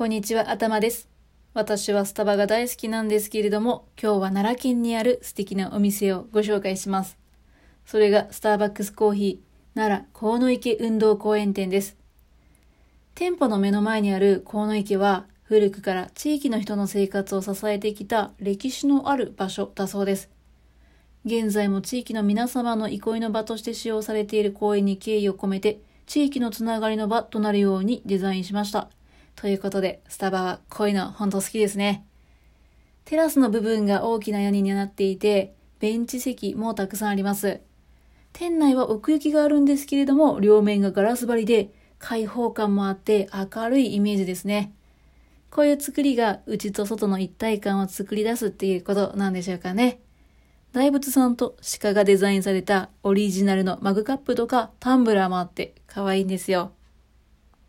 こんにちは、頭です。私はスタバが大好きなんですけれども、今日は奈良県にある素敵なお店をご紹介します。それがスターバックスコーヒー奈良河野池運動公園店です。店舗の目の前にある河野池は古くから地域の人の生活を支えてきた歴史のある場所だそうです。現在も地域の皆様の憩いの場として使用されている公園に敬意を込めて、地域のつながりの場となるようにデザインしました。ということで、スタバはこういうの本当好きですね。テラスの部分が大きな屋根になっていて、ベンチ席もたくさんあります。店内は奥行きがあるんですけれども、両面がガラス張りで、開放感もあって明るいイメージですね。こういう作りが内と外の一体感を作り出すっていうことなんでしょうかね。大仏さんと鹿がデザインされたオリジナルのマグカップとかタンブラーもあって可愛いんですよ。